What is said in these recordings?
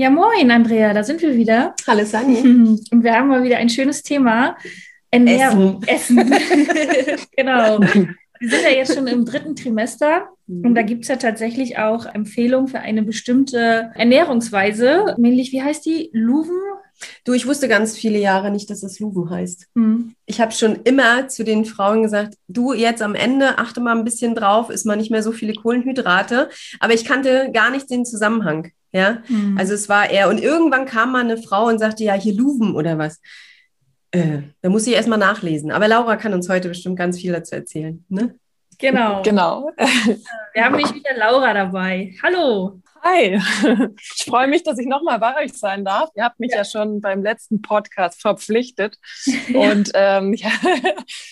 Ja, moin, Andrea, da sind wir wieder. Hallo Sani. Und wir haben mal wieder ein schönes Thema. Ernährung. Essen. genau. Wir sind ja jetzt schon im dritten Trimester und da gibt es ja tatsächlich auch Empfehlungen für eine bestimmte Ernährungsweise, nämlich, wie heißt die? Luven? Du, ich wusste ganz viele Jahre nicht, dass es Luven heißt. Hm. Ich habe schon immer zu den Frauen gesagt, du jetzt am Ende achte mal ein bisschen drauf, ist mal nicht mehr so viele Kohlenhydrate. Aber ich kannte gar nicht den Zusammenhang. Ja, Hm. also es war eher, und irgendwann kam mal eine Frau und sagte, ja, hier Luven oder was. Äh, da muss ich erstmal nachlesen. Aber Laura kann uns heute bestimmt ganz viel dazu erzählen. Ne? Genau. Genau. Wir haben nämlich wieder Laura dabei. Hallo. Hi. Ich freue mich, dass ich nochmal bei euch sein darf. Ihr habt mich ja, schon beim letzten Podcast verpflichtet. Und ähm, ja,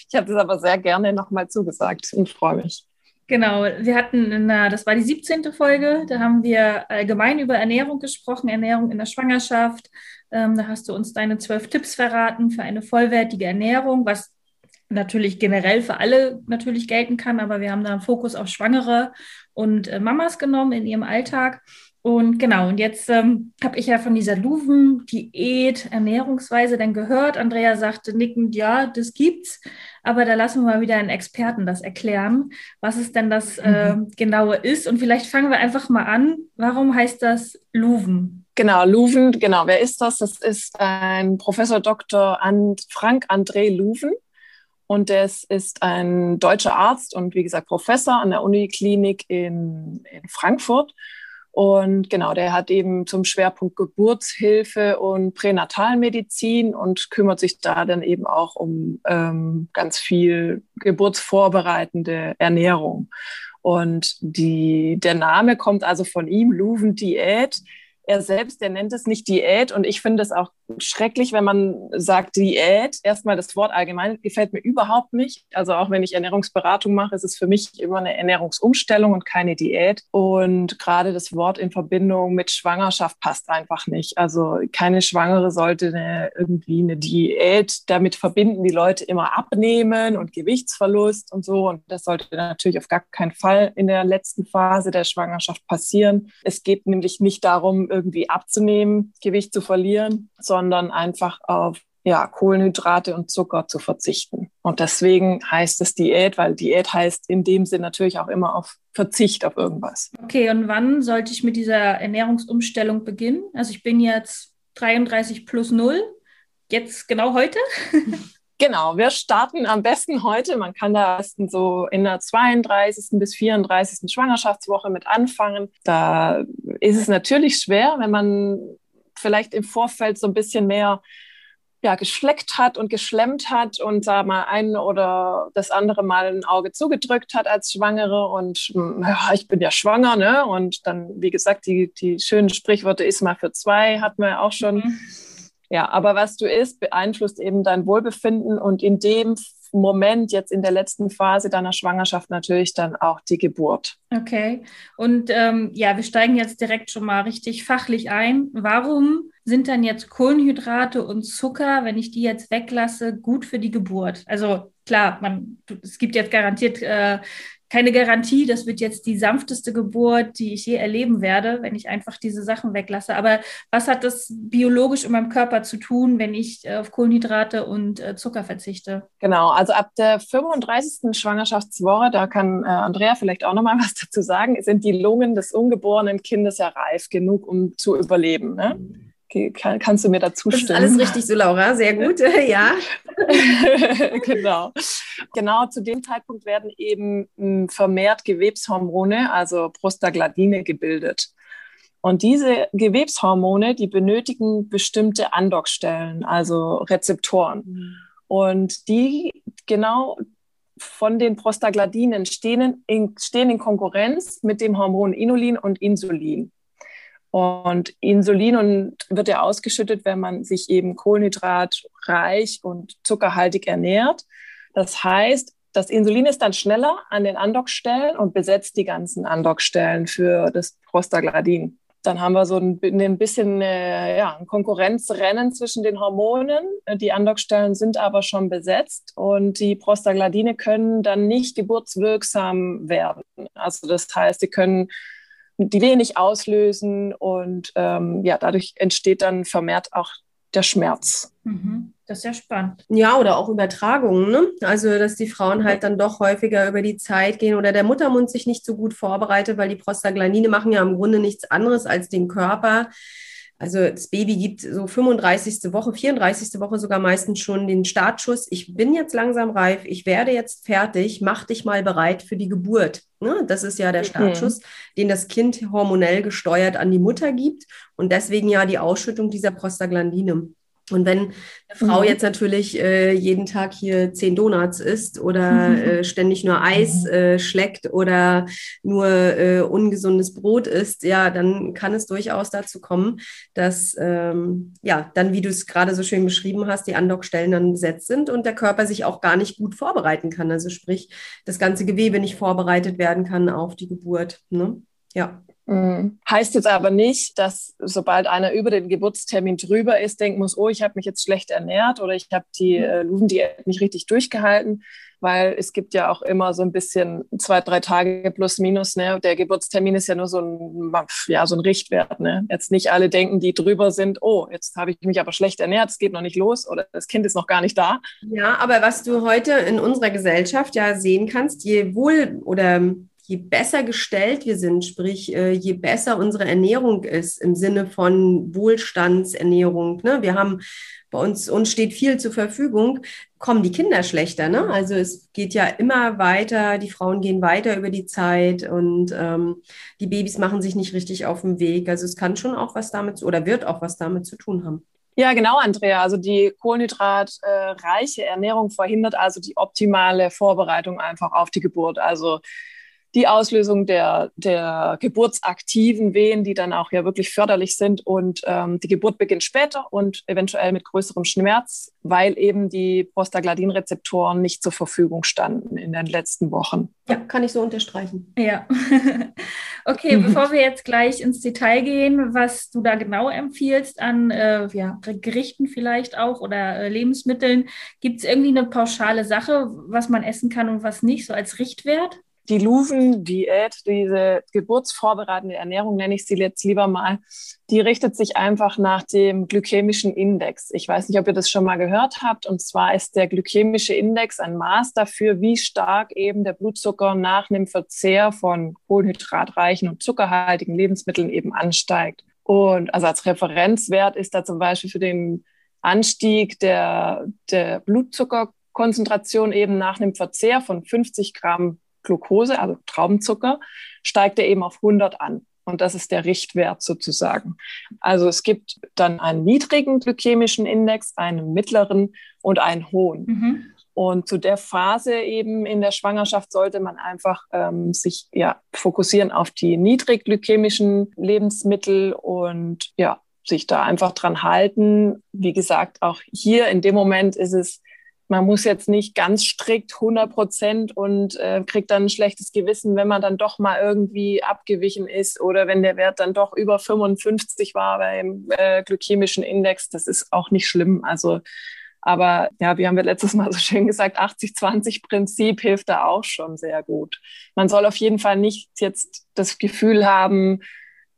ich habe das aber sehr gerne nochmal zugesagt und freue mich. Genau, wir hatten, in der, das war die 17. Folge, da haben wir allgemein über Ernährung gesprochen, Ernährung in der Schwangerschaft. Ähm, da hast du uns deine zwölf Tipps verraten für eine vollwertige Ernährung, was natürlich generell für alle natürlich gelten kann, aber wir haben da einen Fokus auf Schwangere und äh, Mamas genommen in ihrem Alltag. Und genau, und jetzt ähm, habe ich ja von dieser Luven-Diät, Ernährungsweise dann gehört. Andrea sagte nickend, ja, das gibt's. Aber da lassen wir mal wieder einen Experten das erklären, was es denn das äh, genaue ist. Und vielleicht fangen wir einfach mal an. Warum heißt das Luven? Genau, Luven, genau. Wer ist das? Das ist ein Professor Dr. And Frank André Luven. Und das ist ein deutscher Arzt und wie gesagt Professor an der Uniklinik in, in Frankfurt. Und genau, der hat eben zum Schwerpunkt Geburtshilfe und Pränatalmedizin und kümmert sich da dann eben auch um ähm, ganz viel geburtsvorbereitende Ernährung. Und die, der Name kommt also von ihm, Luven Diät. Er selbst, der nennt es nicht Diät und ich finde es auch schrecklich, wenn man sagt Diät. Erstmal das Wort allgemein gefällt mir überhaupt nicht. Also auch wenn ich Ernährungsberatung mache, ist es für mich immer eine Ernährungsumstellung und keine Diät. Und gerade das Wort in Verbindung mit Schwangerschaft passt einfach nicht. Also keine Schwangere sollte eine, irgendwie eine Diät damit verbinden, die Leute immer abnehmen und Gewichtsverlust und so. Und das sollte natürlich auf gar keinen Fall in der letzten Phase der Schwangerschaft passieren. Es geht nämlich nicht darum, irgendwie abzunehmen, Gewicht zu verlieren, sondern einfach auf ja, Kohlenhydrate und Zucker zu verzichten. Und deswegen heißt es Diät, weil Diät heißt in dem Sinn natürlich auch immer auf Verzicht auf irgendwas. Okay, und wann sollte ich mit dieser Ernährungsumstellung beginnen? Also ich bin jetzt 33 plus 0. Jetzt genau heute? Genau, wir starten am besten heute. Man kann da so in der 32. bis 34. Schwangerschaftswoche mit anfangen. Da ist es natürlich schwer, wenn man vielleicht im Vorfeld so ein bisschen mehr ja, geschleckt hat und geschlemmt hat und da mal ein oder das andere Mal ein Auge zugedrückt hat als Schwangere und ja, ich bin ja schwanger, ne? Und dann, wie gesagt, die, die schönen Sprichworte ist mal für zwei, hatten wir ja auch schon. Mhm. Ja, aber was du isst, beeinflusst eben dein Wohlbefinden und in dem Moment, jetzt in der letzten Phase deiner Schwangerschaft, natürlich dann auch die Geburt. Okay. Und ähm, ja, wir steigen jetzt direkt schon mal richtig fachlich ein. Warum sind dann jetzt Kohlenhydrate und Zucker, wenn ich die jetzt weglasse, gut für die Geburt? Also klar, man, es gibt jetzt garantiert äh, keine Garantie, das wird jetzt die sanfteste Geburt, die ich je erleben werde, wenn ich einfach diese Sachen weglasse. Aber was hat das biologisch in meinem Körper zu tun, wenn ich äh, auf Kohlenhydrate und äh, Zucker verzichte? Genau, also ab der 35. Schwangerschaftswoche, da kann äh, Andrea vielleicht auch nochmal was dazu sagen, sind die Lungen des ungeborenen Kindes ja reif genug, um zu überleben. Ne? Kann, kannst du mir dazu Das ist stimmen? alles richtig so, Laura. Sehr gut. ja. genau. Genau zu dem Zeitpunkt werden eben mh, vermehrt Gewebshormone, also Prostaglandine, gebildet. Und diese Gewebshormone, die benötigen bestimmte Andockstellen, also Rezeptoren. Und die genau von den Prostaglandinen stehen in, stehen in Konkurrenz mit dem Hormon Inulin und Insulin. Und Insulin und wird ja ausgeschüttet, wenn man sich eben kohlenhydratreich und zuckerhaltig ernährt. Das heißt, das Insulin ist dann schneller an den Andockstellen und besetzt die ganzen Andockstellen für das Prostaglandin. Dann haben wir so ein, ein bisschen äh, ja, ein Konkurrenzrennen zwischen den Hormonen. Die Andockstellen sind aber schon besetzt und die Prostaglandine können dann nicht geburtswirksam werden. Also das heißt, sie können die nicht auslösen und ähm, ja, dadurch entsteht dann vermehrt auch der Schmerz. Mhm. Das ist ja spannend. Ja, oder auch Übertragungen. Ne? Also, dass die Frauen halt dann doch häufiger über die Zeit gehen oder der Muttermund sich nicht so gut vorbereitet, weil die Prostaglandine machen ja im Grunde nichts anderes als den Körper also das Baby gibt so 35. Woche, 34. Woche sogar meistens schon den Startschuss. Ich bin jetzt langsam reif, ich werde jetzt fertig, mach dich mal bereit für die Geburt. Ne? Das ist ja der mhm. Startschuss, mhm. den das Kind hormonell gesteuert an die Mutter gibt und deswegen ja die Ausschüttung dieser Prostaglandine. Und wenn eine Frau mhm. jetzt natürlich äh, jeden Tag hier zehn Donuts isst oder äh, ständig nur Eis mhm. äh, schleckt oder nur äh, ungesundes Brot isst, ja, dann kann es durchaus dazu kommen, dass ähm, ja dann, wie du es gerade so schön beschrieben hast, die Andockstellen dann besetzt sind und der Körper sich auch gar nicht gut vorbereiten kann. Also sprich, das ganze Gewebe nicht vorbereitet werden kann auf die Geburt. Ne? Ja. Mhm. Heißt jetzt aber nicht, dass sobald einer über den Geburtstermin drüber ist, denken muss, oh, ich habe mich jetzt schlecht ernährt oder ich habe die äh, Luvendiät nicht richtig durchgehalten, weil es gibt ja auch immer so ein bisschen zwei, drei Tage plus minus. Ne? Der Geburtstermin ist ja nur so ein, ja, so ein Richtwert. Ne? Jetzt nicht alle denken, die drüber sind, oh, jetzt habe ich mich aber schlecht ernährt, es geht noch nicht los oder das Kind ist noch gar nicht da. Ja, aber was du heute in unserer Gesellschaft ja sehen kannst, je wohl oder je besser gestellt wir sind, sprich, äh, je besser unsere Ernährung ist im Sinne von Wohlstandsernährung, ne? wir haben bei uns, uns steht viel zur Verfügung, kommen die Kinder schlechter. Ne? Also es geht ja immer weiter, die Frauen gehen weiter über die Zeit und ähm, die Babys machen sich nicht richtig auf den Weg. Also es kann schon auch was damit oder wird auch was damit zu tun haben. Ja, genau, Andrea. Also die kohlenhydratreiche Ernährung verhindert also die optimale Vorbereitung einfach auf die Geburt. Also die Auslösung der, der geburtsaktiven Wehen, die dann auch ja wirklich förderlich sind. Und ähm, die Geburt beginnt später und eventuell mit größerem Schmerz, weil eben die Prostaglandin-Rezeptoren nicht zur Verfügung standen in den letzten Wochen. Ja, kann ich so unterstreichen. Ja. okay, bevor wir jetzt gleich ins Detail gehen, was du da genau empfiehlst an äh, ja, Gerichten vielleicht auch oder äh, Lebensmitteln, gibt es irgendwie eine pauschale Sache, was man essen kann und was nicht, so als Richtwert? Die Luven-Diät, diese geburtsvorbereitende Ernährung, nenne ich sie jetzt lieber mal, die richtet sich einfach nach dem glykämischen Index. Ich weiß nicht, ob ihr das schon mal gehört habt. Und zwar ist der glykämische Index ein Maß dafür, wie stark eben der Blutzucker nach einem Verzehr von kohlenhydratreichen und zuckerhaltigen Lebensmitteln eben ansteigt. Und also als Referenzwert ist da zum Beispiel für den Anstieg der, der Blutzuckerkonzentration eben nach einem Verzehr von 50 Gramm Glucose, also Traubenzucker, steigt er eben auf 100 an. Und das ist der Richtwert sozusagen. Also es gibt dann einen niedrigen glykämischen Index, einen mittleren und einen hohen. Mhm. Und zu der Phase eben in der Schwangerschaft sollte man einfach ähm, sich ja fokussieren auf die niedrig glykämischen Lebensmittel und ja, sich da einfach dran halten. Wie gesagt, auch hier in dem Moment ist es man muss jetzt nicht ganz strikt 100 Prozent und äh, kriegt dann ein schlechtes Gewissen, wenn man dann doch mal irgendwie abgewichen ist oder wenn der Wert dann doch über 55 war beim äh, glykämischen Index. Das ist auch nicht schlimm. Also, aber ja, wie haben wir letztes Mal so schön gesagt, 80-20-Prinzip hilft da auch schon sehr gut. Man soll auf jeden Fall nicht jetzt das Gefühl haben,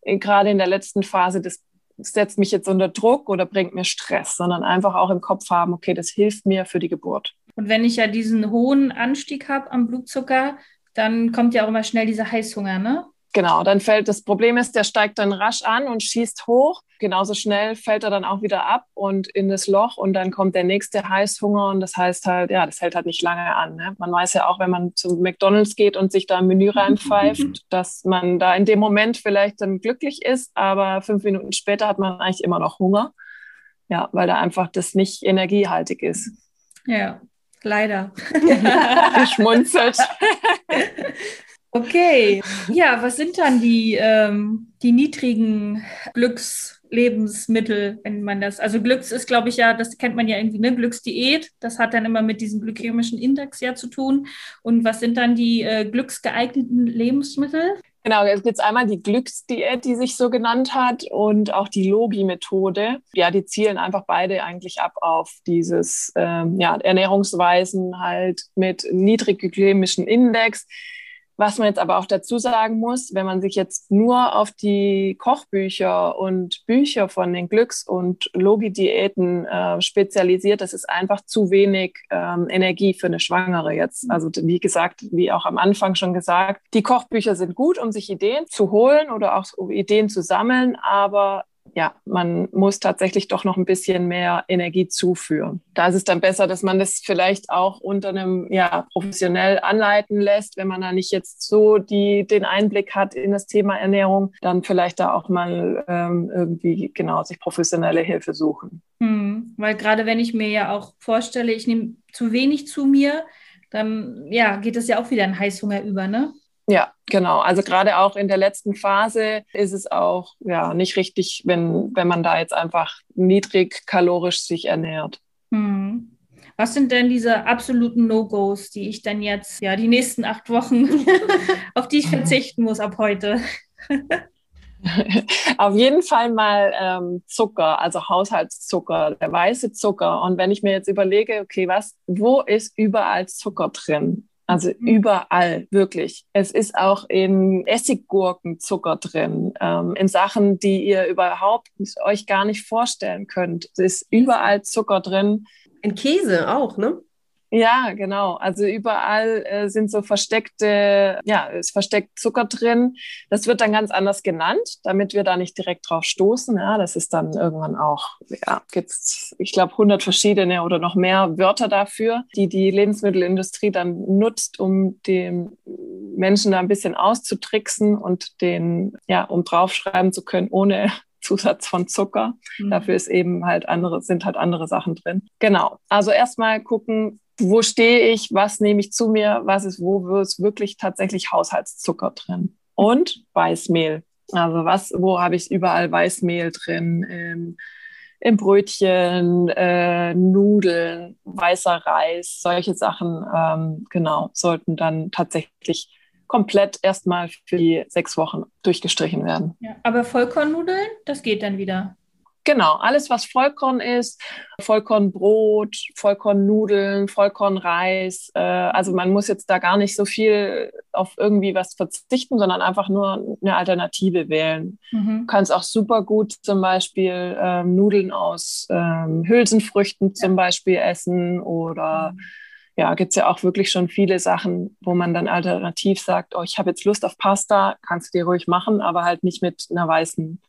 gerade in der letzten Phase des setzt mich jetzt unter Druck oder bringt mir Stress, sondern einfach auch im Kopf haben, okay, das hilft mir für die Geburt. Und wenn ich ja diesen hohen Anstieg habe am Blutzucker, dann kommt ja auch immer schnell dieser Heißhunger, ne? Genau, dann fällt das Problem ist, der steigt dann rasch an und schießt hoch. Genauso schnell fällt er dann auch wieder ab und in das Loch und dann kommt der nächste Heißhunger und das heißt halt, ja, das hält halt nicht lange an. Ne? Man weiß ja auch, wenn man zu McDonalds geht und sich da ein Menü reinpfeift, dass man da in dem Moment vielleicht dann glücklich ist, aber fünf Minuten später hat man eigentlich immer noch Hunger. Ja, weil da einfach das nicht energiehaltig ist. Ja, Leider. Geschmunzelt. Okay. Ja, was sind dann die, ähm, die niedrigen Glückslebensmittel, wenn man das, also Glücks ist, glaube ich, ja, das kennt man ja irgendwie, ne? Glücksdiät, das hat dann immer mit diesem glykämischen Index ja zu tun. Und was sind dann die äh, glücksgeeigneten Lebensmittel? Genau, es gibt einmal die Glücksdiät, die sich so genannt hat, und auch die Logi-Methode. Ja, die zielen einfach beide eigentlich ab auf dieses ähm, ja, Ernährungsweisen halt mit niedrigglykämischen Index was man jetzt aber auch dazu sagen muss, wenn man sich jetzt nur auf die Kochbücher und Bücher von den Glücks- und Logi-Diäten äh, spezialisiert, das ist einfach zu wenig ähm, Energie für eine Schwangere jetzt. Also wie gesagt, wie auch am Anfang schon gesagt, die Kochbücher sind gut, um sich Ideen zu holen oder auch Ideen zu sammeln, aber ja, man muss tatsächlich doch noch ein bisschen mehr Energie zuführen. Da ist es dann besser, dass man das vielleicht auch unter einem, ja, professionell anleiten lässt, wenn man da nicht jetzt so die, den Einblick hat in das Thema Ernährung, dann vielleicht da auch mal ähm, irgendwie, genau, sich professionelle Hilfe suchen. Hm, weil gerade wenn ich mir ja auch vorstelle, ich nehme zu wenig zu mir, dann, ja, geht es ja auch wieder in Heißhunger über, ne? Ja, genau. Also gerade auch in der letzten Phase ist es auch ja nicht richtig, wenn, wenn man da jetzt einfach niedrig kalorisch sich ernährt. Hm. Was sind denn diese absoluten No-Gos, die ich dann jetzt, ja, die nächsten acht Wochen, auf die ich verzichten muss ab heute? Auf jeden Fall mal ähm, Zucker, also Haushaltszucker, der weiße Zucker. Und wenn ich mir jetzt überlege, okay, was, wo ist überall Zucker drin? Also mhm. überall, wirklich. Es ist auch in Essiggurken Zucker drin, ähm, in Sachen, die ihr überhaupt euch gar nicht vorstellen könnt. Es ist überall Zucker drin. In Käse auch, ne? Ja, genau. Also überall äh, sind so versteckte, ja, ist versteckt Zucker drin. Das wird dann ganz anders genannt, damit wir da nicht direkt drauf stoßen. Ja, das ist dann irgendwann auch, ja, gibt's, ich glaube, 100 verschiedene oder noch mehr Wörter dafür, die die Lebensmittelindustrie dann nutzt, um den Menschen da ein bisschen auszutricksen und den, ja, um draufschreiben zu können, ohne Zusatz von Zucker. Mhm. Dafür ist eben halt andere, sind halt andere Sachen drin. Genau. Also erstmal gucken, wo stehe ich, was nehme ich zu mir, was ist, wo ist wirklich tatsächlich Haushaltszucker drin. Und Weißmehl. Also was, wo habe ich überall Weißmehl drin? Im, im Brötchen, äh, Nudeln, weißer Reis, solche Sachen, ähm, genau, sollten dann tatsächlich komplett erstmal für die sechs Wochen durchgestrichen werden. Ja, aber Vollkornnudeln, das geht dann wieder. Genau, alles, was Vollkorn ist, Vollkornbrot, Vollkornnudeln, Vollkornreis. Äh, also man muss jetzt da gar nicht so viel auf irgendwie was verzichten, sondern einfach nur eine Alternative wählen. Mhm. Du kannst auch super gut zum Beispiel ähm, Nudeln aus ähm, Hülsenfrüchten zum Beispiel essen oder mhm. Ja, gibt es ja auch wirklich schon viele Sachen, wo man dann alternativ sagt, oh, ich habe jetzt Lust auf Pasta, kannst du dir ruhig machen, aber halt nicht mit einer weißen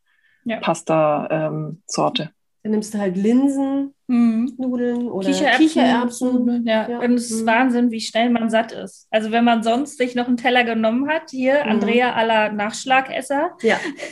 ja. Pasta-Sorte. Ähm, dann nimmst du halt Linsen, mhm. Nudeln oder Kichererbsen. Kichererbsen. Ja. ja. Und es ist mhm. Wahnsinn, wie schnell man satt ist. Also wenn man sonst sich noch einen Teller genommen hat, hier mhm. Andrea aller Nachschlagesser. Ja,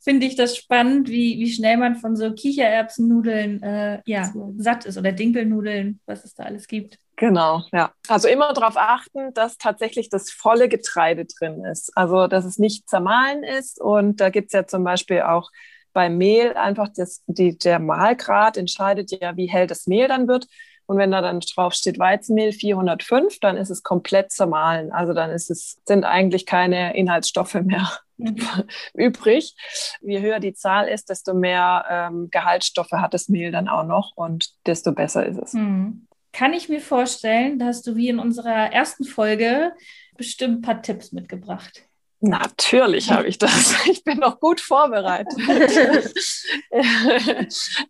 Finde ich das spannend, wie, wie schnell man von so Kichererbsennudeln äh, ja, satt ist oder Dinkelnudeln, was es da alles gibt. Genau, ja. Also immer darauf achten, dass tatsächlich das volle Getreide drin ist. Also, dass es nicht zermahlen ist. Und da gibt es ja zum Beispiel auch beim Mehl einfach das, die, der Mahlgrad entscheidet ja, wie hell das Mehl dann wird. Und wenn da dann drauf steht Weizenmehl 405, dann ist es komplett zermahlen. Also dann ist es, sind eigentlich keine Inhaltsstoffe mehr übrig. Je höher die Zahl ist, desto mehr ähm, Gehaltsstoffe hat das Mehl dann auch noch und desto besser ist es. Mhm kann ich mir vorstellen, dass du wie in unserer ersten Folge bestimmt ein paar Tipps mitgebracht. Natürlich habe ich das. Ich bin noch gut vorbereitet.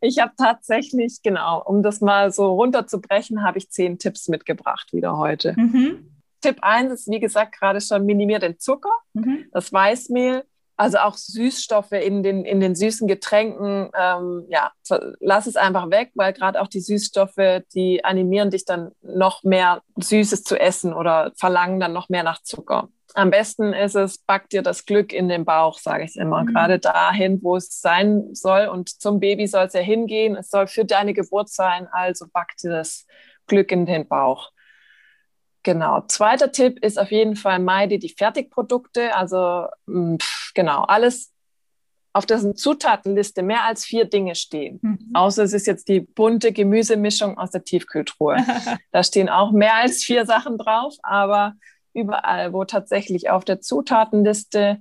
ich habe tatsächlich, genau, um das mal so runterzubrechen, habe ich zehn Tipps mitgebracht wieder heute. Mhm. Tipp 1 ist, wie gesagt, gerade schon minimiert den Zucker, mhm. das Weißmehl, Also auch Süßstoffe in den, in den süßen Getränken, ähm, ja, lass es einfach weg, weil gerade auch die Süßstoffe, die animieren dich dann noch mehr Süßes zu essen oder verlangen dann noch mehr nach Zucker. Am besten ist es, back dir das Glück in den Bauch, sage ich immer. Mhm. Gerade dahin, wo es sein soll. Und zum Baby soll es ja hingehen. Es soll für deine Geburt sein. Also back dir das Glück in den Bauch. Genau. Zweiter Tipp ist auf jeden Fall meide die Fertigprodukte. Also mm, pff, genau, alles auf dessen Zutatenliste mehr als vier Dinge stehen. Mhm. Außer es ist jetzt die bunte Gemüsemischung aus der Tiefkühltruhe. da stehen auch mehr als vier Sachen drauf, aber überall, wo tatsächlich auf der Zutatenliste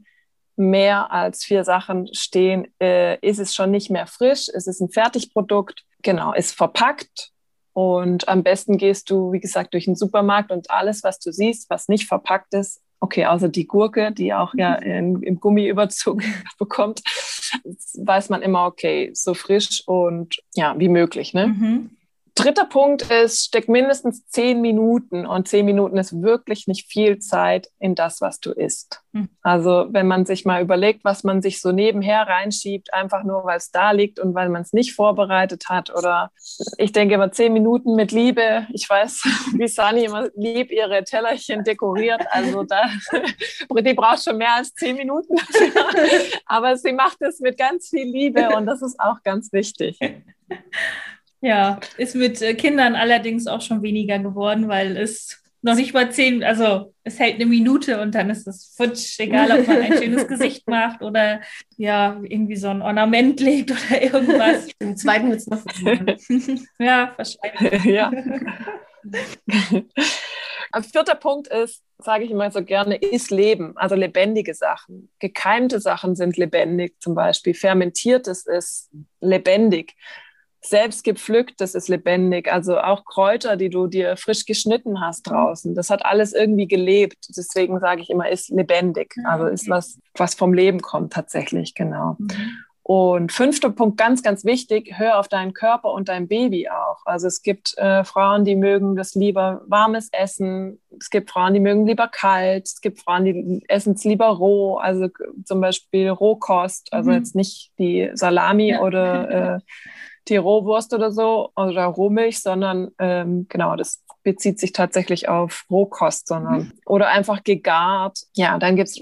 mehr als vier Sachen stehen, äh, ist es schon nicht mehr frisch. Es ist ein Fertigprodukt, genau, ist verpackt und am besten gehst du, wie gesagt, durch den Supermarkt und alles, was du siehst, was nicht verpackt ist, okay, außer die Gurke, die auch ja mhm. in, im Gummiüberzug bekommt, weiß man immer, okay, so frisch und ja, wie möglich. Ne? Mhm. Dritter Punkt ist, steck mindestens zehn Minuten und zehn Minuten ist wirklich nicht viel Zeit in das, was du isst. Mhm. Also wenn man sich mal überlegt, was man sich so nebenher reinschiebt, einfach nur, weil es da liegt und weil man es nicht vorbereitet hat oder ich denke immer zehn Minuten mit Liebe. Ich weiß, wie Sani immer lieb ihre Tellerchen dekoriert. Also da, die braucht schon mehr als zehn Minuten. Aber sie macht es mit ganz viel Liebe und das ist auch ganz wichtig. Ja, ist mit äh, Kindern allerdings auch schon weniger geworden, weil es noch nicht mal zehn, also es hält eine Minute und dann ist es futsch, egal ob man ein schönes Gesicht macht oder ja, irgendwie so ein Ornament legt oder irgendwas. Im zweiten wird es noch Ja, wahrscheinlich. Ja. Ein vierter Punkt ist, sage ich immer so gerne, ist Leben, also lebendige Sachen. Gekeimte Sachen sind lebendig, zum Beispiel fermentiertes ist lebendig selbst gepflückt, das ist lebendig. Also auch Kräuter, die du dir frisch geschnitten hast draußen, das hat alles irgendwie gelebt. Deswegen sage ich immer, ist lebendig. Ah, also ist was, was vom Leben kommt tatsächlich, genau. Und fünfter Punkt, ganz, ganz wichtig, hör auf deinen Körper und dein Baby auch. Also es gibt äh, Frauen, die mögen das lieber warmes Essen. Es gibt Frauen, die mögen lieber kalt. Es gibt Frauen, die essen es lieber roh. Also zum Beispiel Rohkost, also mhm. jetzt nicht die Salami ja. oder äh, die Rohwurst oder so oder Rohmilch, sondern ähm, genau, das bezieht sich tatsächlich auf Rohkost, sondern mhm. oder einfach gegart. Ja, dann gibt es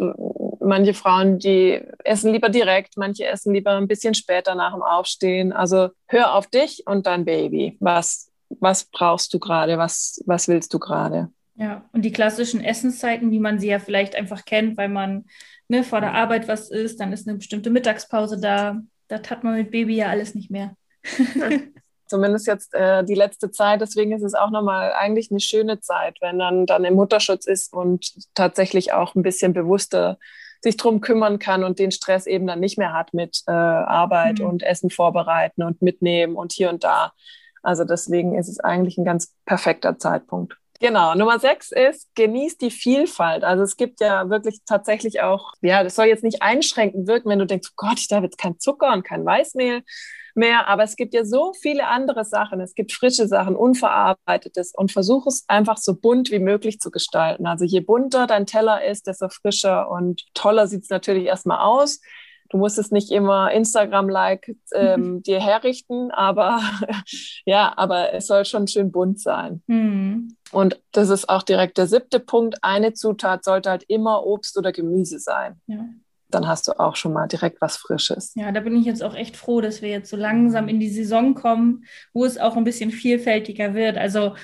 manche Frauen, die essen lieber direkt, manche essen lieber ein bisschen später nach dem Aufstehen. Also hör auf dich und dein Baby. Was, was brauchst du gerade? Was, was willst du gerade? Ja, und die klassischen Essenszeiten, wie man sie ja vielleicht einfach kennt, weil man ne, vor der Arbeit was isst, dann ist eine bestimmte Mittagspause da. Das hat man mit Baby ja alles nicht mehr. Zumindest jetzt äh, die letzte Zeit. Deswegen ist es auch nochmal eigentlich eine schöne Zeit, wenn man dann im Mutterschutz ist und tatsächlich auch ein bisschen bewusster sich drum kümmern kann und den Stress eben dann nicht mehr hat mit äh, Arbeit mhm. und Essen vorbereiten und mitnehmen und hier und da. Also deswegen ist es eigentlich ein ganz perfekter Zeitpunkt. Genau. Nummer sechs ist, genieß die Vielfalt. Also es gibt ja wirklich tatsächlich auch, ja, das soll jetzt nicht einschränkend wirken, wenn du denkst, oh Gott, ich darf jetzt kein Zucker und kein Weißmehl mehr. Aber es gibt ja so viele andere Sachen. Es gibt frische Sachen, unverarbeitetes und versuche es einfach so bunt wie möglich zu gestalten. Also je bunter dein Teller ist, desto frischer und toller sieht es natürlich erstmal aus. Du musst es nicht immer Instagram-like ähm, dir herrichten, aber ja, aber es soll schon schön bunt sein. Mhm. Und das ist auch direkt der siebte Punkt. Eine Zutat sollte halt immer Obst oder Gemüse sein. Ja dann hast du auch schon mal direkt was Frisches. Ja, da bin ich jetzt auch echt froh, dass wir jetzt so langsam in die Saison kommen, wo es auch ein bisschen vielfältiger wird. Also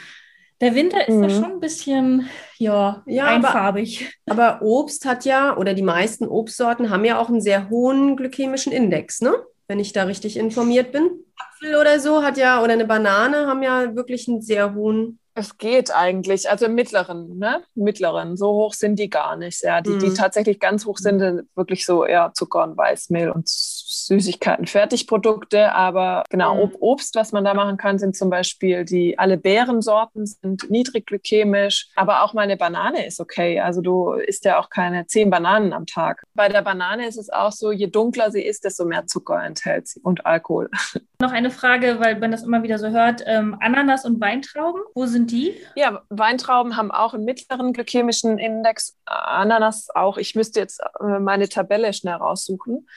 der Winter ist mhm. da schon ein bisschen ja, ja einfarbig. Aber, aber, Obst hat ja, oder die meisten Obstsorten haben ja auch einen sehr hohen glykämischen Index, ne? Wenn ich da richtig informiert bin. Apfel oder so hat ja, oder eine Banane haben ja wirklich einen sehr hohen es geht eigentlich, also im mittleren, ne? Mittleren. So hoch sind die gar nicht. Ja, die, mhm. die tatsächlich ganz hoch sind, sind wirklich so eher Zucker und Weißmehl und Süßigkeiten, Fertigprodukte. Aber genau, mhm. Obst, was man da machen kann, sind zum Beispiel die, alle Beerensorten sind niedrig glykämisch. Aber auch mal eine Banane ist okay. Also du isst ja auch keine zehn Bananen am Tag. Bei der Banane ist es auch so, je dunkler sie ist, desto mehr Zucker enthält sie und Alkohol. Noch eine Frage, weil man das immer wieder so hört. Ähm, Ananas und Weintrauben, wo sind die? Ja, Weintrauben haben auch einen mittleren glykämischen Index, Ananas auch. Ich müsste jetzt äh, meine Tabelle schnell raussuchen.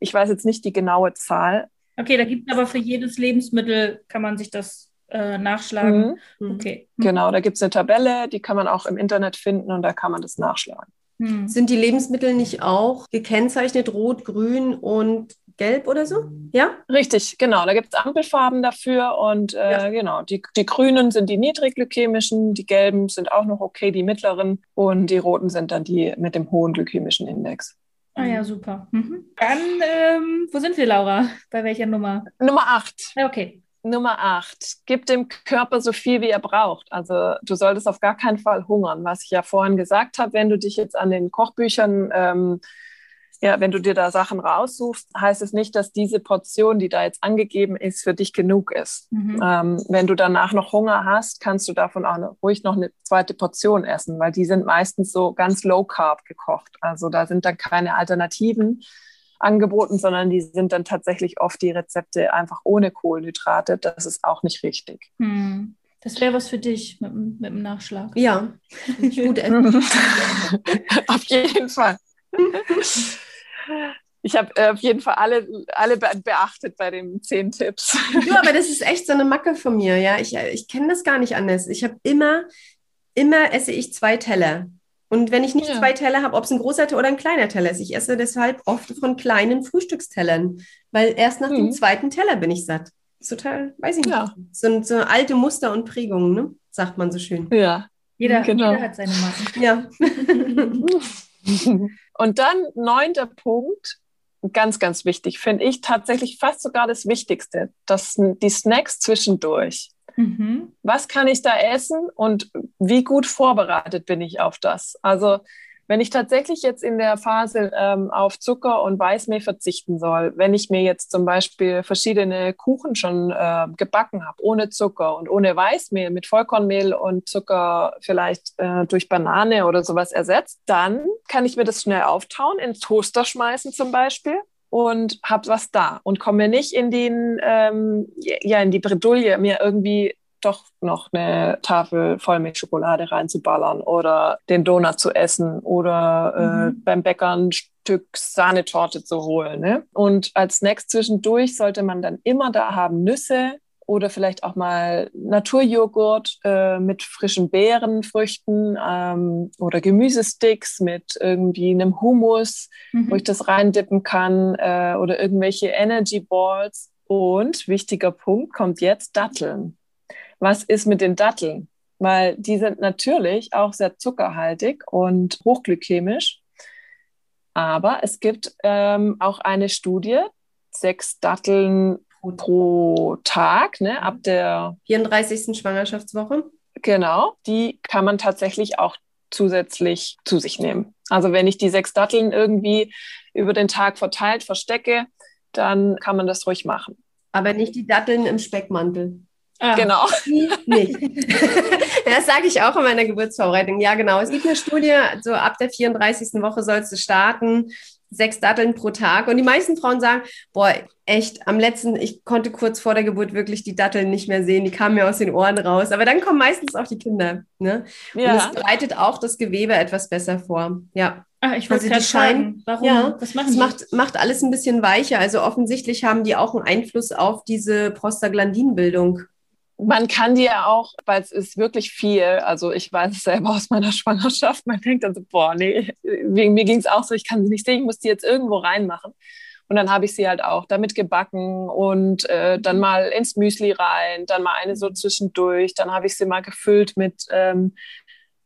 Ich weiß jetzt nicht die genaue Zahl. Okay, da gibt es aber für jedes Lebensmittel, kann man sich das äh, nachschlagen. Mhm. Okay. Mhm. Genau, da gibt es eine Tabelle, die kann man auch im Internet finden und da kann man das nachschlagen. Hm. Sind die Lebensmittel nicht auch gekennzeichnet rot, grün und gelb oder so? Ja? Richtig, genau. Da gibt es Ampelfarben dafür und äh, Ja. genau, die, die grünen sind die niedrigglykämischen, die gelben sind auch noch okay, die mittleren und die roten sind dann die mit dem hohen glykämischen Index. Ah ja, super. Mhm. Dann, ähm, wo sind wir, Laura? Bei welcher Nummer? Nummer 8. Ja, Okay. Nummer 8. Gib dem Körper so viel, wie er braucht. Also du solltest auf gar keinen Fall hungern. Was ich ja vorhin gesagt habe, wenn du dich jetzt an den Kochbüchern, ähm, ja, wenn du dir da Sachen raussuchst, heißt es nicht, dass diese Portion, die da jetzt angegeben ist, für dich genug ist. Mhm. Ähm, wenn du danach noch Hunger hast, kannst du davon auch noch, ruhig noch eine zweite Portion essen, weil die sind meistens so ganz low carb gekocht. Also da sind dann keine Alternativen angeboten, sondern die sind dann tatsächlich oft die Rezepte einfach ohne Kohlenhydrate. Das ist auch nicht richtig. Hm. Das wäre was für dich mit, dem- mit dem Nachschlag. Ja. Gut. essen. auf jeden Fall. Ich habe äh, auf jeden Fall alle, alle be beachtet bei den zehn Tipps. Du, aber das ist echt so eine Macke von mir, ja. Ich, ich kenne das gar nicht anders. Ich habe immer, immer esse ich zwei Teller. Und wenn ich nicht Ja. zwei Teller habe, ob es ein großer Teller oder ein kleiner Teller ist, ich esse deshalb oft von kleinen Frühstückstellern, weil erst nach dem Mhm. zweiten Teller bin ich satt. Ist total, weiß ich nicht. Ja. So, so alte Muster und Prägungen, ne? sagt man so schön. Ja. Jeder, Genau. jeder hat seine Macken. Ja. Und dann neunter Punkt, ganz, ganz wichtig, finde ich tatsächlich fast sogar das Wichtigste, das, die Snacks zwischendurch. Mhm. Was kann ich da essen und wie gut vorbereitet bin ich auf das? Also wenn ich tatsächlich jetzt in der Phase ähm, auf Zucker und Weißmehl verzichten soll, wenn ich mir jetzt zum Beispiel verschiedene Kuchen schon äh, gebacken habe, ohne Zucker und ohne Weißmehl, mit Vollkornmehl und Zucker vielleicht äh, durch Banane oder sowas ersetzt, dann kann ich mir das schnell auftauen, in Toaster schmeißen zum Beispiel und habe was da und komme nicht in den ähm, ja in die Bredouille mir irgendwie doch noch eine Tafel Vollmilchschokolade reinzuballern oder den Donut zu essen oder äh, Mhm. beim Bäcker ein Stück Sahnetorte zu holen. Ne? Und als Snacks zwischendurch sollte man dann immer da haben Nüsse oder vielleicht auch mal Naturjoghurt äh, mit frischen Beeren, Früchten ähm, oder Gemüsesticks mit irgendwie einem Hummus, wo ich Mhm. das reindippen kann äh, oder irgendwelche Energy Balls. Und wichtiger Punkt kommt jetzt Datteln. Was ist mit den Datteln? Weil die sind natürlich auch sehr zuckerhaltig und hochglykämisch. Aber es gibt ähm, auch eine Studie, sechs Datteln pro Tag, ne, ab der 34. Schwangerschaftswoche. Genau, die kann man tatsächlich auch zusätzlich zu sich nehmen. Also wenn ich die sechs Datteln irgendwie über den Tag verteilt verstecke, dann kann man das ruhig machen. Aber nicht die Datteln im Speckmantel. Ah, Genau. Nicht. das sage ich auch in meiner Geburtsvorbereitung. Ja, genau. Es gibt eine Studie, so ab der 34. Woche sollst du starten, sechs Datteln pro Tag. Und die meisten Frauen sagen, boah, echt, am letzten, ich konnte kurz vor der Geburt wirklich die Datteln nicht mehr sehen, die kamen mir aus den Ohren raus. Aber dann kommen meistens auch die Kinder. Ne? Und Ja. es bereitet auch das Gewebe etwas besser vor. Ja. Ah, ich wollte Also gerade fragen, warum? Ja, Was machen Es die? macht, macht alles ein bisschen weicher. Also offensichtlich haben die auch einen Einfluss auf diese Prostaglandinbildung. Man kann die ja auch, weil es ist wirklich viel, also ich weiß es selber aus meiner Schwangerschaft, man denkt dann so, boah, nee, wegen mir ging es auch so, ich kann sie nicht sehen, ich muss die jetzt irgendwo reinmachen. Und dann habe ich sie halt auch damit gebacken und äh, dann mal ins Müsli rein, dann mal eine so zwischendurch, dann habe ich sie mal gefüllt mit ähm,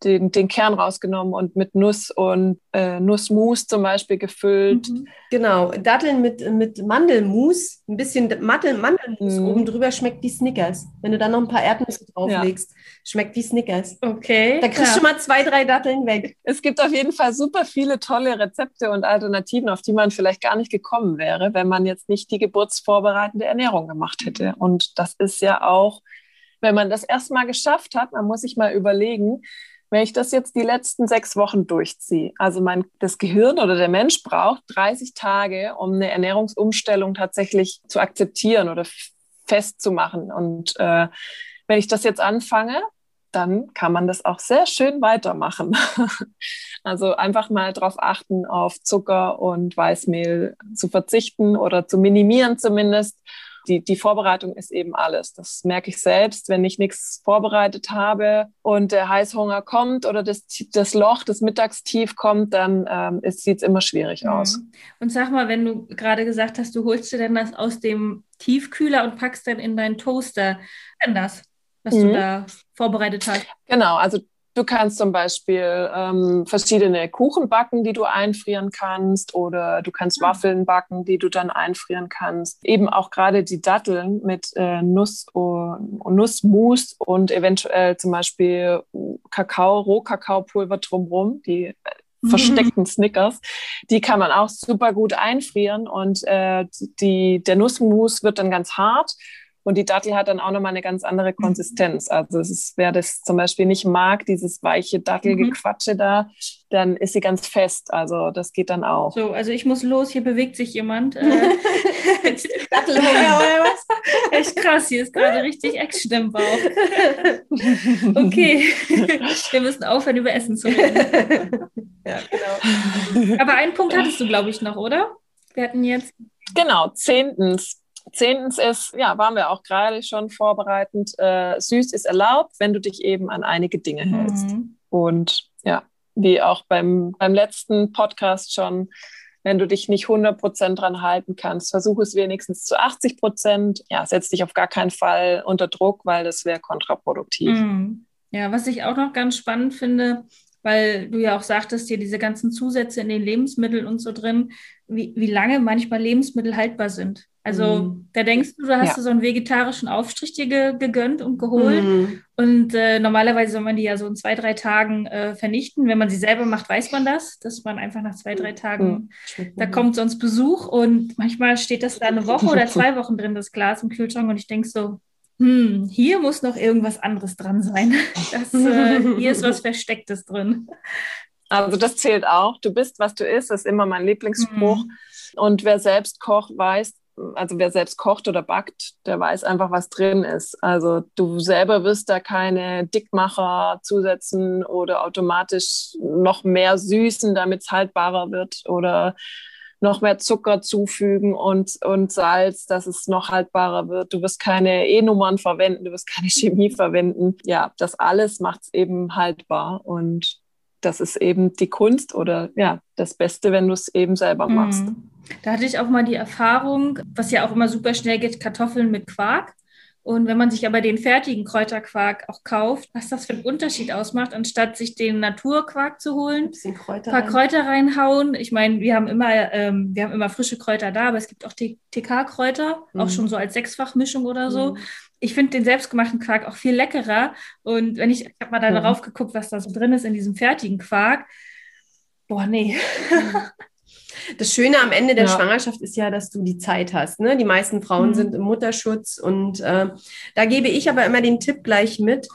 den, den Kern rausgenommen und mit Nuss und äh, Nussmus zum Beispiel gefüllt. Mhm. Genau, Datteln mit, mit Mandelmus, ein bisschen Mandel, Mandelmus Mhm. oben drüber schmeckt wie Snickers. Wenn du dann noch ein paar Erdnüsse drauflegst, schmeckt wie Snickers. Okay. Da kriegst ja. du mal zwei, drei Datteln weg. Es gibt auf jeden Fall super viele tolle Rezepte und Alternativen, auf die man vielleicht gar nicht gekommen wäre, wenn man jetzt nicht die geburtsvorbereitende Ernährung gemacht hätte. Und das ist ja auch, wenn man das erstmal geschafft hat, man muss sich mal überlegen, wenn ich das jetzt die letzten sechs Wochen durchziehe, also mein, das Gehirn oder der Mensch braucht 30 Tage, um eine Ernährungsumstellung tatsächlich zu akzeptieren oder festzumachen. Und äh, wenn ich das jetzt anfange, dann kann man das auch sehr schön weitermachen. also einfach mal darauf achten, auf Zucker und Weißmehl zu verzichten oder zu minimieren zumindest die, die Vorbereitung ist eben alles. Das merke ich selbst, wenn ich nichts vorbereitet habe und der Heißhunger kommt oder das, das Loch, das Mittagstief kommt, dann ähm, sieht es immer schwierig mhm. aus. Und sag mal, wenn du gerade gesagt hast, du holst dir denn das aus dem Tiefkühler und packst dann in deinen Toaster, denn das, was mhm. du da vorbereitet hast? Genau, also Du kannst zum Beispiel ähm, verschiedene Kuchen backen, die du einfrieren kannst, oder du kannst ah. Waffeln backen, die du dann einfrieren kannst. Eben auch gerade die Datteln mit äh, Nuss und, Nussmus und eventuell zum Beispiel Kakao, Rohkakaopulver drumherum, die äh, mhm. versteckten Snickers, die kann man auch super gut einfrieren und äh, die, der Nussmus wird dann ganz hart und die Dattel hat dann auch nochmal eine ganz andere mhm. Konsistenz. Also es ist, wer das zum Beispiel nicht mag, dieses weiche Dattelgequatsche mhm. da, dann ist sie ganz fest. Also das geht dann auch. So, also ich muss los, hier bewegt sich jemand. Äh, Dattelhunger oder was? Echt krass, hier ist gerade richtig Action im Bauch. Okay, wir müssen aufhören, über Essen zu reden. Ja, genau. Aber einen Punkt hattest du, glaube ich, noch, oder? Wir hatten jetzt. Genau, zehntens Zehntens ist, ja, waren wir auch gerade schon vorbereitend, äh, süß ist erlaubt, wenn du dich eben an einige Dinge hältst. Mhm. Und ja, wie auch beim, beim letzten Podcast schon, wenn du dich nicht 100 Prozent dran halten kannst, versuche es wenigstens zu 80 Prozent. Ja, setz dich auf gar keinen Fall unter Druck, weil das wäre kontraproduktiv. Mhm. Ja, was ich auch noch ganz spannend finde, weil du ja auch sagtest, hier diese ganzen Zusätze in den Lebensmitteln und so drin, wie, wie lange manchmal Lebensmittel haltbar sind. Also mm. da denkst du, du hast ja. so einen vegetarischen Aufstrich dir ge gegönnt und geholt. Mm. Und äh, normalerweise soll man die ja so in zwei, drei Tagen äh, vernichten. Wenn man sie selber macht, weiß man das, dass man einfach nach zwei, drei Tagen, mm. da kommt sonst Besuch und manchmal steht das da eine Woche oder zwei Wochen drin, das Glas im Kühlschrank und ich denke so, hm, hier muss noch irgendwas anderes dran sein. Das, äh, hier ist was Verstecktes drin. Also das zählt auch. Du bist, was du isst, ist immer mein Lieblingsspruch. Mhm. Und wer selbst kocht, weiß, also wer selbst kocht oder backt, der weiß einfach, was drin ist. Also du selber wirst da keine Dickmacher zusetzen oder automatisch noch mehr süßen, damit es haltbarer wird oder noch mehr Zucker zufügen und, und Salz, dass es noch haltbarer wird. Du wirst keine E-Nummern verwenden, du wirst keine Chemie verwenden. Ja, das alles macht es eben haltbar und das ist eben die Kunst oder ja, das Beste, wenn du es eben selber machst. Mhm. Da hatte ich auch mal die Erfahrung, was ja auch immer super schnell geht, Kartoffeln mit Quark. Und wenn man sich aber den fertigen Kräuterquark auch kauft, was das für einen Unterschied ausmacht, anstatt sich den Naturquark zu holen, ein paar rein. Kräuter reinhauen. Ich meine, wir haben immer, ähm, wir haben immer frische Kräuter da, aber es gibt auch TK-Kräuter, mhm. auch schon so als Sechsfachmischung oder so. Mhm. Ich finde den selbstgemachten Quark auch viel leckerer. Und wenn ich, ich habe mal da mhm. drauf geguckt, was da so drin ist in diesem fertigen Quark. Boah, nee. Das Schöne am Ende der ja. Schwangerschaft ist ja, dass du die Zeit hast. Ne? Die meisten Frauen mhm. sind im Mutterschutz und äh, da gebe ich aber immer den Tipp gleich mit,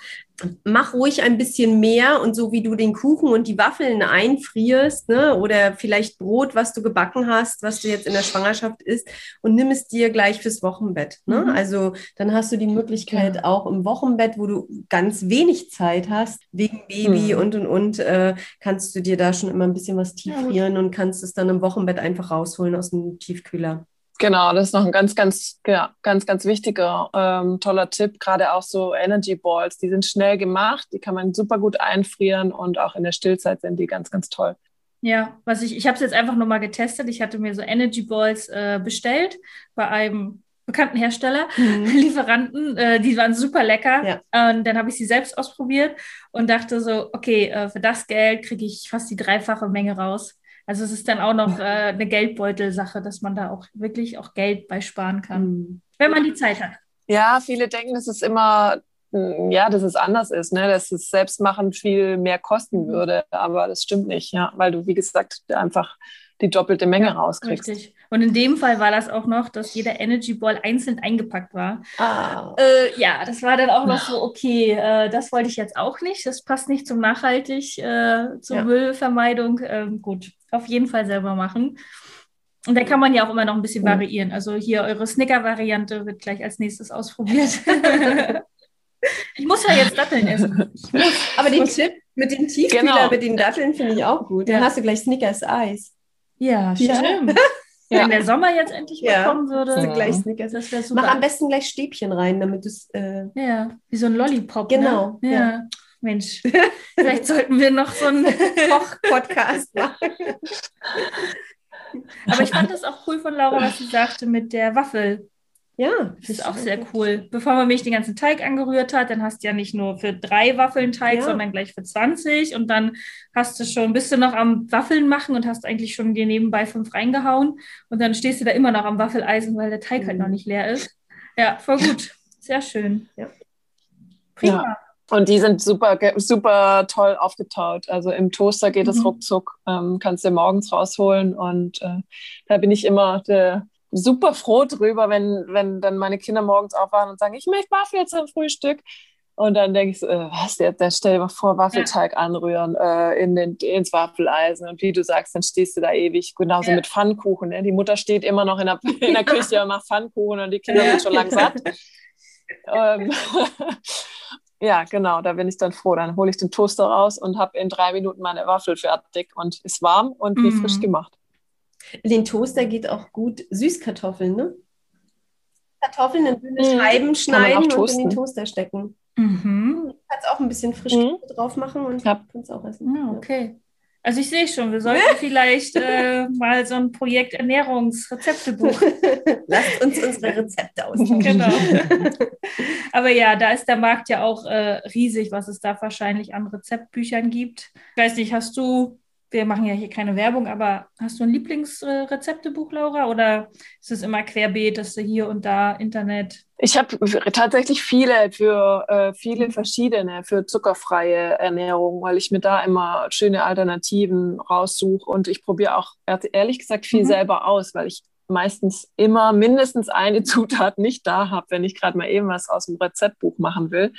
mach ruhig ein bisschen mehr und so wie du den Kuchen und die Waffeln einfrierst, ne, oder vielleicht Brot, was du gebacken hast, was du jetzt in der Schwangerschaft isst und nimm es dir gleich fürs Wochenbett. Ne? Mhm. Also dann hast du die Möglichkeit ja. auch im Wochenbett, wo du ganz wenig Zeit hast, wegen Baby mhm. und und und, äh, kannst du dir da schon immer ein bisschen was tiefrieren ja, und kannst es dann im Wochenbett einfach rausholen aus dem Tiefkühler. Genau, das ist noch ein ganz, ganz, ja, ganz, ganz wichtiger, ähm, toller Tipp. Gerade auch so Energy Balls, die sind schnell gemacht, die kann man super gut einfrieren und auch in der Stillzeit sind die ganz, ganz toll. Ja, was ich, ich habe es jetzt einfach nur mal getestet. Ich hatte mir so Energy Balls äh, bestellt bei einem bekannten Hersteller, mhm. Lieferanten, äh, die waren super lecker. Ja. Und dann habe ich sie selbst ausprobiert und dachte so, okay, äh, für das Geld kriege ich fast die dreifache Menge raus. Also es ist dann auch noch äh, eine Geldbeutelsache, dass man da auch wirklich auch Geld bei sparen kann, mhm. wenn man die Zeit hat. Ja, viele denken, dass es immer, hm, ja, dass es anders ist, ne? dass es Selbstmachen viel mehr kosten mhm. würde. Aber das stimmt nicht, ja, weil du, wie gesagt, einfach die doppelte Menge ja, rauskriegst. Richtig. Und in dem Fall war das auch noch, dass jeder Energy Ball einzeln eingepackt war. Ah. Äh, ja, das war dann auch noch so, okay, äh, das wollte ich jetzt auch nicht. Das passt nicht zum Nachhaltig, äh, zur ja. Müllvermeidung. Ähm, gut, auf jeden Fall selber machen. Und da kann man ja auch immer noch ein bisschen variieren. Also hier eure Snicker-Variante wird gleich als nächstes ausprobiert. Ich muss ja jetzt Datteln essen. Ich muss. Aber den Tipp mit dem Tiefkühler, Genau. mit den Datteln finde ich auch gut. Dann Ja. hast du gleich Snickers Eis. Ja, Ja. stimmt. Ja. Wenn der Sommer jetzt endlich mal Ja. kommen würde, Ja. gleich Snickers. das wäre Mach am super. besten gleich Stäbchen rein, damit du es. Äh, Ja, wie so ein Lollipop. Genau, Ne? Ja. ja. Mensch, vielleicht sollten wir noch so ein Koch-Podcast machen. Aber ich fand das auch cool von Laura, was sie sagte mit der Waffel. Ja, Das ist auch sehr cool. Bevor man mich den ganzen Teig angerührt hat, dann hast du ja nicht nur für drei Waffeln Teig, Ja. sondern gleich für 20. Und dann hast du schon, bist du noch am Waffeln machen und hast eigentlich schon dir nebenbei fünf reingehauen. Und dann stehst du da immer noch am Waffeleisen, weil der Teig halt Mhm. noch nicht leer ist. Ja, voll gut. Sehr schön. Ja. Prima. Und die sind super, super toll aufgetaut. Also im Toaster geht es Mhm. ruckzuck, ähm, kannst du morgens rausholen. Und äh, da bin ich immer der, super froh drüber, wenn, wenn dann meine Kinder morgens aufwachen und sagen, ich möchte Waffel zum Frühstück. Und dann denke ich so, äh, was, der, der stell dir mal vor, Waffelteig anrühren äh, in den, ins Waffeleisen. Und wie du sagst, dann stehst du da ewig. Genauso Ja. mit Pfannkuchen. Ne? Die Mutter steht immer noch in der, in der Küche und macht Pfannkuchen und die Kinder Ja. sind schon lang satt. ähm, ja, genau, da bin ich dann froh. Dann hole ich den Toaster raus und habe in drei Minuten meine Waffel fertig und ist warm und wie Mhm. frisch gemacht. Den Toaster geht auch gut Süßkartoffeln, ne? Kartoffeln in dünne Mhm. Scheiben schneiden und in den Toaster stecken. Mhm. Kannst auch ein bisschen frisch Mhm. drauf machen und Ja. kannst auch essen. Ja, okay. Also ich sehe schon, wir sollten vielleicht äh, mal so ein Projekt Ernährungsrezeptebuch Lasst uns unsere Rezepte austauschen. Genau. Aber ja, da ist der Markt ja auch äh, riesig, was es da wahrscheinlich an Rezeptbüchern gibt. Ich weiß nicht, hast du, wir machen ja hier keine Werbung, aber hast du ein Lieblingsrezeptebuch, Laura? Oder ist es immer querbeet, dass du hier und da Internet? Ich habe tatsächlich viele für äh, viele verschiedene für zuckerfreie Ernährung, weil ich mir da immer schöne Alternativen raussuche und ich probiere auch ehrlich gesagt viel Mhm. selber aus, weil ich meistens immer mindestens eine Zutat nicht da habe, wenn ich gerade mal eben was aus dem Rezeptbuch machen will.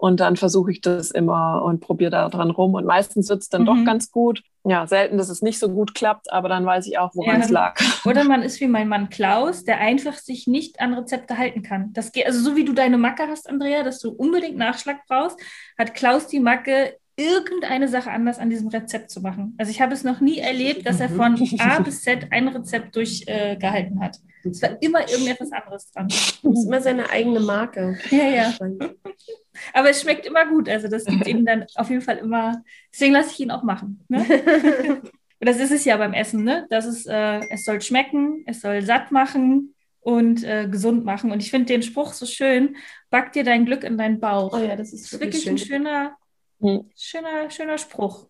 Und dann versuche ich das immer und probiere da dran rum. Und meistens wird es dann Mhm. doch ganz gut. Ja, selten, dass es nicht so gut klappt, aber dann weiß ich auch, woran Ja. es lag. Oder man ist wie mein Mann Klaus, der einfach sich nicht an Rezepte halten kann. Das geht, also so wie du deine Macke hast, Andrea, dass du unbedingt Nachschlag brauchst, hat Klaus die Macke, irgendeine Sache anders an diesem Rezept zu machen. Also ich habe es noch nie erlebt, dass er von A bis Z ein Rezept durchgehalten äh, hat. Es war immer irgendetwas anderes dran. Das ist immer seine eigene Marke. Ja, ja. Aber es schmeckt immer gut. Also das gibt ihm dann auf jeden Fall immer, deswegen lasse ich ihn auch machen. Ne? Und das ist es ja beim Essen, ne? Das ist, äh, es soll schmecken, es soll satt machen und äh, gesund machen. Und ich finde den Spruch so schön, back dir dein Glück in deinen Bauch. Oh ja, das ist das ist wirklich, wirklich schön. ein schöner, Hm. schöner, schöner Spruch.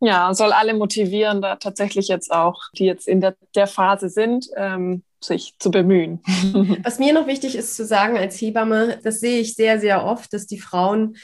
Ja, soll alle motivieren, da tatsächlich jetzt auch, die jetzt in der, der Phase sind, ähm, sich zu bemühen. Was mir noch wichtig ist zu sagen als Hebamme, das sehe ich sehr, sehr oft, dass die Frauen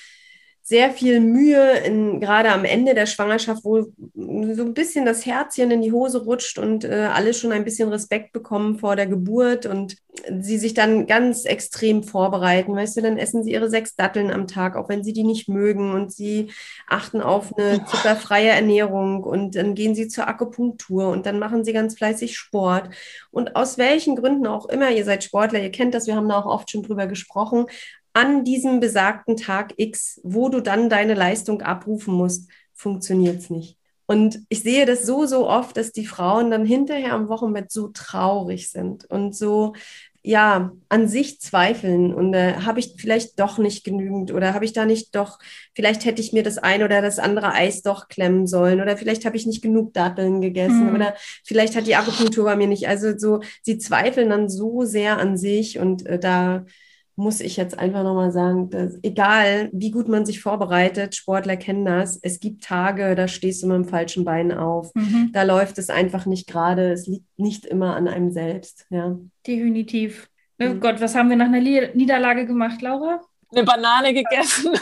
sehr viel Mühe, in, gerade am Ende der Schwangerschaft, wo so ein bisschen das Herzchen in die Hose rutscht und äh, alle schon ein bisschen Respekt bekommen vor der Geburt und sie sich dann ganz extrem vorbereiten. Weißt du, dann essen sie ihre sechs Datteln am Tag, auch wenn sie die nicht mögen und sie achten auf eine zuckerfreie Ernährung und dann gehen sie zur Akupunktur und dann machen sie ganz fleißig Sport. Und aus welchen Gründen auch immer, ihr seid Sportler, ihr kennt das, wir haben da auch oft schon drüber gesprochen, an diesem besagten Tag X, wo du dann deine Leistung abrufen musst, funktioniert es nicht. Und ich sehe das so, so oft, dass die Frauen dann hinterher am Wochenbett so traurig sind und so, ja, an sich zweifeln. Und äh, habe ich vielleicht doch nicht genügend oder habe ich da nicht doch, vielleicht hätte ich mir das ein oder das andere Eis doch klemmen sollen oder vielleicht habe ich nicht genug Datteln gegessen Mhm. oder vielleicht hat die Akupunktur bei mir nicht. Also so, sie zweifeln dann so sehr an sich und äh, da muss ich jetzt einfach nochmal sagen, dass, egal wie gut man sich vorbereitet, Sportler kennen das, es gibt Tage, da stehst du mit dem falschen Bein auf. Mhm. Da läuft es einfach nicht gerade. Es liegt nicht immer an einem selbst. Ja. Definitiv. Oh Mhm. Gott, was haben wir nach einer Niederlage gemacht, Laura? Eine Banane gegessen.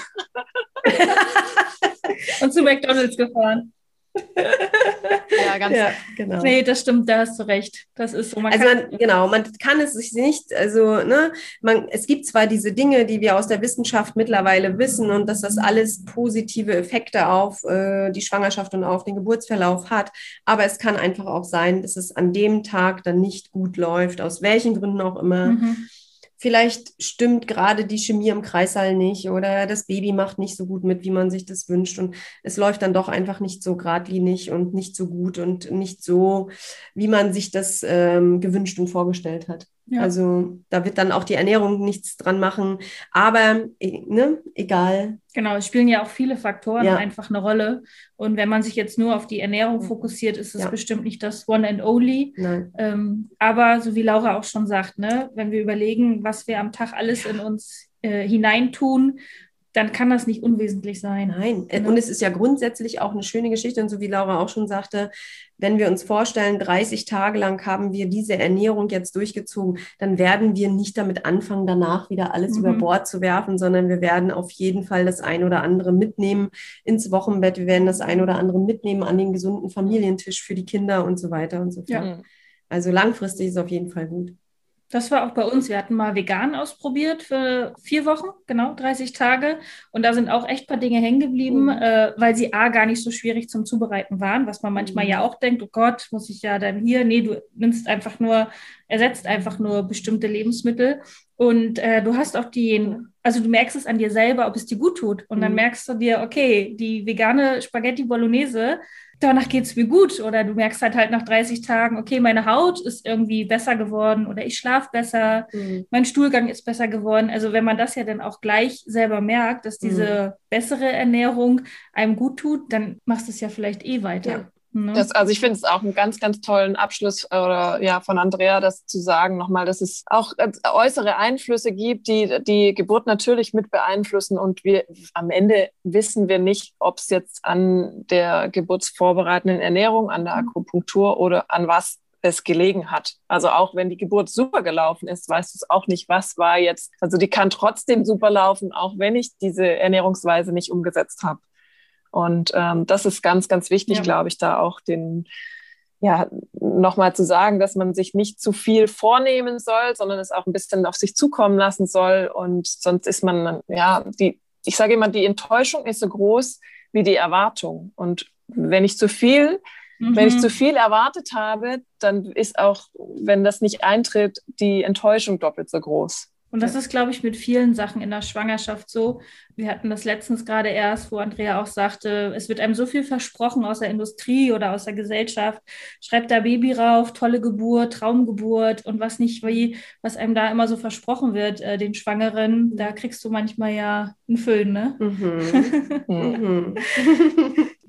Und zu McDonalds gefahren. Ja, ganz ja, genau. Nee, das stimmt, da hast du recht. Das ist so. Man Also man, genau, man kann es sich nicht, also ne, man, es gibt zwar diese Dinge, die wir aus der Wissenschaft mittlerweile wissen und dass das alles positive Effekte auf äh, die Schwangerschaft und auf den Geburtsverlauf hat, aber es kann einfach auch sein, dass es an dem Tag dann nicht gut läuft, aus welchen Gründen auch immer. mhm. Vielleicht stimmt gerade die Chemie im Kreissaal nicht oder das Baby macht nicht so gut mit, wie man sich das wünscht und es läuft dann doch einfach nicht so geradlinig und nicht so gut und nicht so, wie man sich das ähm, gewünscht und vorgestellt hat. Ja. Also da wird dann auch die Ernährung nichts dran machen. Aber e, ne, egal. Genau, es spielen ja auch viele Faktoren ja. einfach eine Rolle. Und wenn man sich jetzt nur auf die Ernährung fokussiert, ist es ja. bestimmt nicht das One and Only. Ähm, aber so wie Laura auch schon sagt, ne, wenn wir überlegen, was wir am Tag alles in uns äh, hineintun, dann kann das nicht unwesentlich sein. Nein, ne? und es ist ja grundsätzlich auch eine schöne Geschichte. Und so wie Laura auch schon sagte, wenn wir uns vorstellen, 30 Tage lang haben wir diese Ernährung jetzt durchgezogen, dann werden wir nicht damit anfangen, danach wieder alles mhm. über Bord zu werfen, sondern wir werden auf jeden Fall das ein oder andere mitnehmen ins Wochenbett. Wir werden das ein oder andere mitnehmen an den gesunden Familientisch für die Kinder und so weiter und so fort. Ja. Also langfristig ist es auf jeden Fall gut. Das war auch bei uns. Wir hatten mal vegan ausprobiert für vier Wochen, genau, 30 Tage. Und da sind auch echt ein paar Dinge hängen geblieben, mhm. äh, weil sie A, gar nicht so schwierig zum Zubereiten waren, was man manchmal mhm. ja auch denkt, oh Gott, muss ich ja dann hier. Nee, du nimmst einfach nur, ersetzt einfach nur bestimmte Lebensmittel. Und äh, du hast auch den, also du merkst es an dir selber, ob es dir gut tut. Und dann mhm. merkst du dir, okay, die vegane Spaghetti Bolognese danach geht es mir gut. Oder du merkst halt halt nach 30 Tagen, okay, meine Haut ist irgendwie besser geworden oder ich schlafe besser, mhm. mein Stuhlgang ist besser geworden. Also wenn man das ja dann auch gleich selber merkt, dass diese mhm. bessere Ernährung einem gut tut, dann machst du es ja vielleicht eh weiter. Ja. Ne? Das, also ich finde es auch einen ganz, ganz tollen Abschluss oder ja von Andrea, das zu sagen nochmal, dass es auch äh, äußere Einflüsse gibt, die die Geburt natürlich mit beeinflussen und wir am Ende wissen wir nicht, ob es jetzt an der geburtsvorbereitenden Ernährung, an der mhm. Akupunktur oder an was es gelegen hat. Also auch wenn die Geburt super gelaufen ist, weißt du es auch nicht, was war jetzt. Also die kann trotzdem super laufen, auch wenn ich diese Ernährungsweise nicht umgesetzt habe. Und ähm, das ist ganz, ganz wichtig, ja. glaube ich, da auch den, ja, nochmal zu sagen, dass man sich nicht zu viel vornehmen soll, sondern es auch ein bisschen auf sich zukommen lassen soll. Und sonst ist man, ja, die, ich sage immer, die Enttäuschung ist so groß wie die Erwartung. Und wenn ich zu viel, mhm. wenn ich mhm. zu viel erwartet habe, dann ist auch, wenn das nicht eintritt, die Enttäuschung doppelt so groß. Und das ist, glaube ich, mit vielen Sachen in der Schwangerschaft so. Wir hatten das letztens gerade erst, wo Andrea auch sagte, es wird einem so viel versprochen aus der Industrie oder aus der Gesellschaft. Schreibt da Baby rauf, tolle Geburt, Traumgeburt und was nicht wie, was einem da immer so versprochen wird, äh, den Schwangeren, da kriegst du manchmal ja einen Föhn, ne? Mhm. mhm.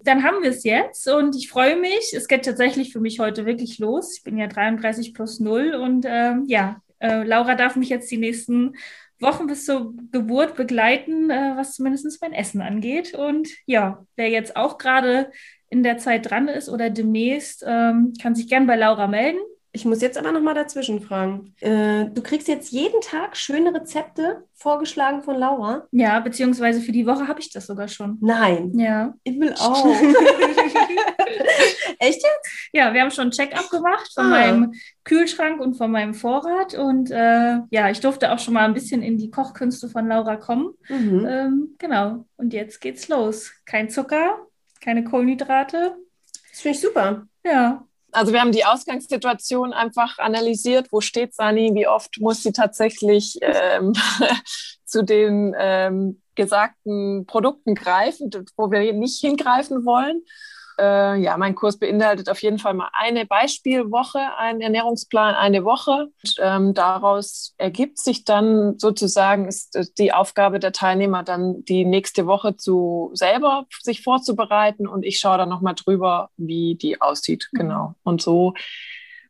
dann haben wir es jetzt und ich freue mich. Es geht tatsächlich für mich heute wirklich los. Ich bin ja 33 plus 0 und ähm, ja, äh, Laura darf mich jetzt die nächsten Wochen bis zur Geburt begleiten, äh, was zumindest mein Essen angeht. Und ja, wer jetzt auch gerade in der Zeit dran ist oder demnächst, ähm, kann sich gern bei Laura melden. Ich muss jetzt aber noch mal dazwischen fragen. Äh, du kriegst jetzt jeden Tag schöne Rezepte vorgeschlagen von Laura? Ja, beziehungsweise für die Woche habe ich das sogar schon. Nein. Ja. Ich will auch. Echt jetzt? Ja, wir haben schon ein Check-up gemacht von ah. meinem Kühlschrank und von meinem Vorrat. Und äh, ja, ich durfte auch schon mal ein bisschen in die Kochkünste von Laura kommen. Mhm. Ähm, genau. Und jetzt geht's los. Kein Zucker, keine Kohlenhydrate. Das finde ich super. Ja. Also wir haben die Ausgangssituation einfach analysiert. Wo steht Sani? Wie oft muss sie tatsächlich ähm, zu den ähm, gesagten Produkten greifen, wo wir nicht hingreifen wollen? Äh, ja, mein Kurs beinhaltet auf jeden Fall mal eine Beispielwoche, einen Ernährungsplan, eine Woche. Und, ähm, daraus ergibt sich dann sozusagen ist äh, die Aufgabe der Teilnehmer dann die nächste Woche zu selber sich vorzubereiten und ich schaue dann nochmal drüber, wie die aussieht. Mhm. Genau. Und so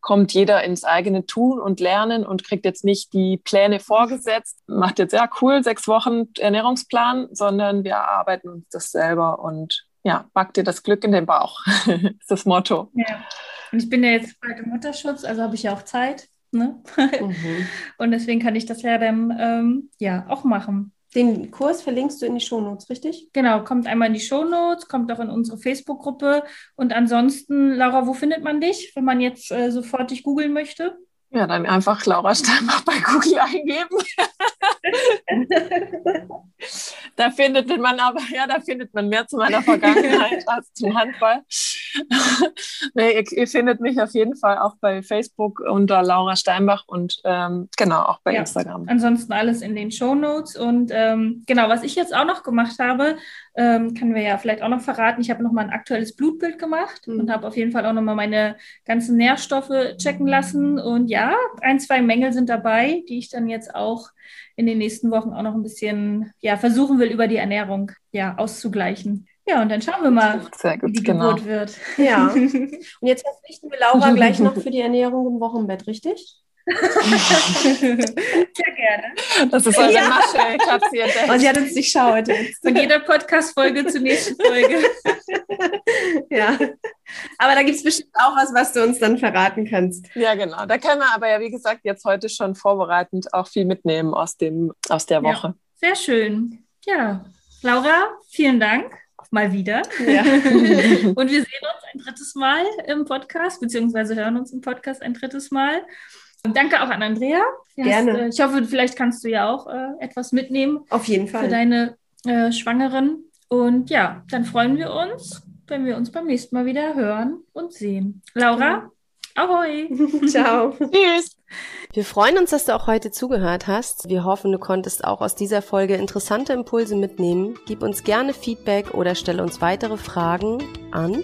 kommt jeder ins eigene Tun und Lernen und kriegt jetzt nicht die Pläne vorgesetzt, macht jetzt ja cool sechs Wochen Ernährungsplan, sondern wir arbeiten uns das selber und ja, back dir das Glück in den Bauch, ist das Motto. Ja. Und ich bin ja jetzt bald im Mutterschutz, also habe ich ja auch Zeit. Ne? Mhm. Und deswegen kann ich das ja dann ähm, ja auch machen. Den Kurs verlinkst du in die Shownotes, richtig? Genau, kommt einmal in die Shownotes, kommt auch in unsere Facebook-Gruppe. Und ansonsten, Laura, wo findet man dich, wenn man jetzt äh, sofort dich googeln möchte? Ja, dann einfach Laura Steinbach bei Google eingeben. da findet man aber, ja, da findet man mehr zu meiner Vergangenheit als zum Handball. nee, ihr, ihr, findet mich auf jeden Fall auch bei Facebook unter Laura Steinbach und ähm, genau auch bei ja, Instagram. Ansonsten alles in den Show Notes. Und ähm, genau, was ich jetzt auch noch gemacht habe, ähm, können wir ja vielleicht auch noch verraten. Ich habe nochmal ein aktuelles Blutbild gemacht mhm. und habe auf jeden Fall auch nochmal meine ganzen Nährstoffe checken lassen. Und ja, ein, zwei Mängel sind dabei, die ich dann jetzt auch in den nächsten Wochen auch noch ein bisschen ja, versuchen will, über die Ernährung ja, auszugleichen. Ja, und dann schauen wir mal, gut, wie die genau. Geburt wird. Ja. Und jetzt verpflichten wir Laura gleich noch für die Ernährung im Wochenbett, richtig? Sehr gerne. Das ist eure ja. Masche. Ich habe sie entdeckt. Und sie hat uns durchschaut. Von jeder Podcast-Folge zur nächsten Folge. ja. Aber da gibt es bestimmt auch was, was du uns dann verraten kannst. Ja, genau. Da können wir aber ja, wie gesagt, jetzt heute schon vorbereitend auch viel mitnehmen aus, dem, aus der Woche. Ja. Sehr schön. Ja, Laura, vielen Dank mal wieder. Ja. und wir sehen uns ein drittes Mal im Podcast, beziehungsweise hören uns im Podcast ein drittes Mal. Und danke auch an Andrea. Gerne. Hast, äh, ich hoffe, vielleicht kannst du ja auch äh, etwas mitnehmen. Auf jeden Fall. Für deine äh, Schwangeren. Und ja, dann freuen wir uns, wenn wir uns beim nächsten Mal wieder hören und sehen. Laura, ahoi. Ciao. Tschüss. Wir freuen uns, dass du auch heute zugehört hast. Wir hoffen, du konntest auch aus dieser Folge interessante Impulse mitnehmen. Gib uns gerne Feedback oder stelle uns weitere Fragen an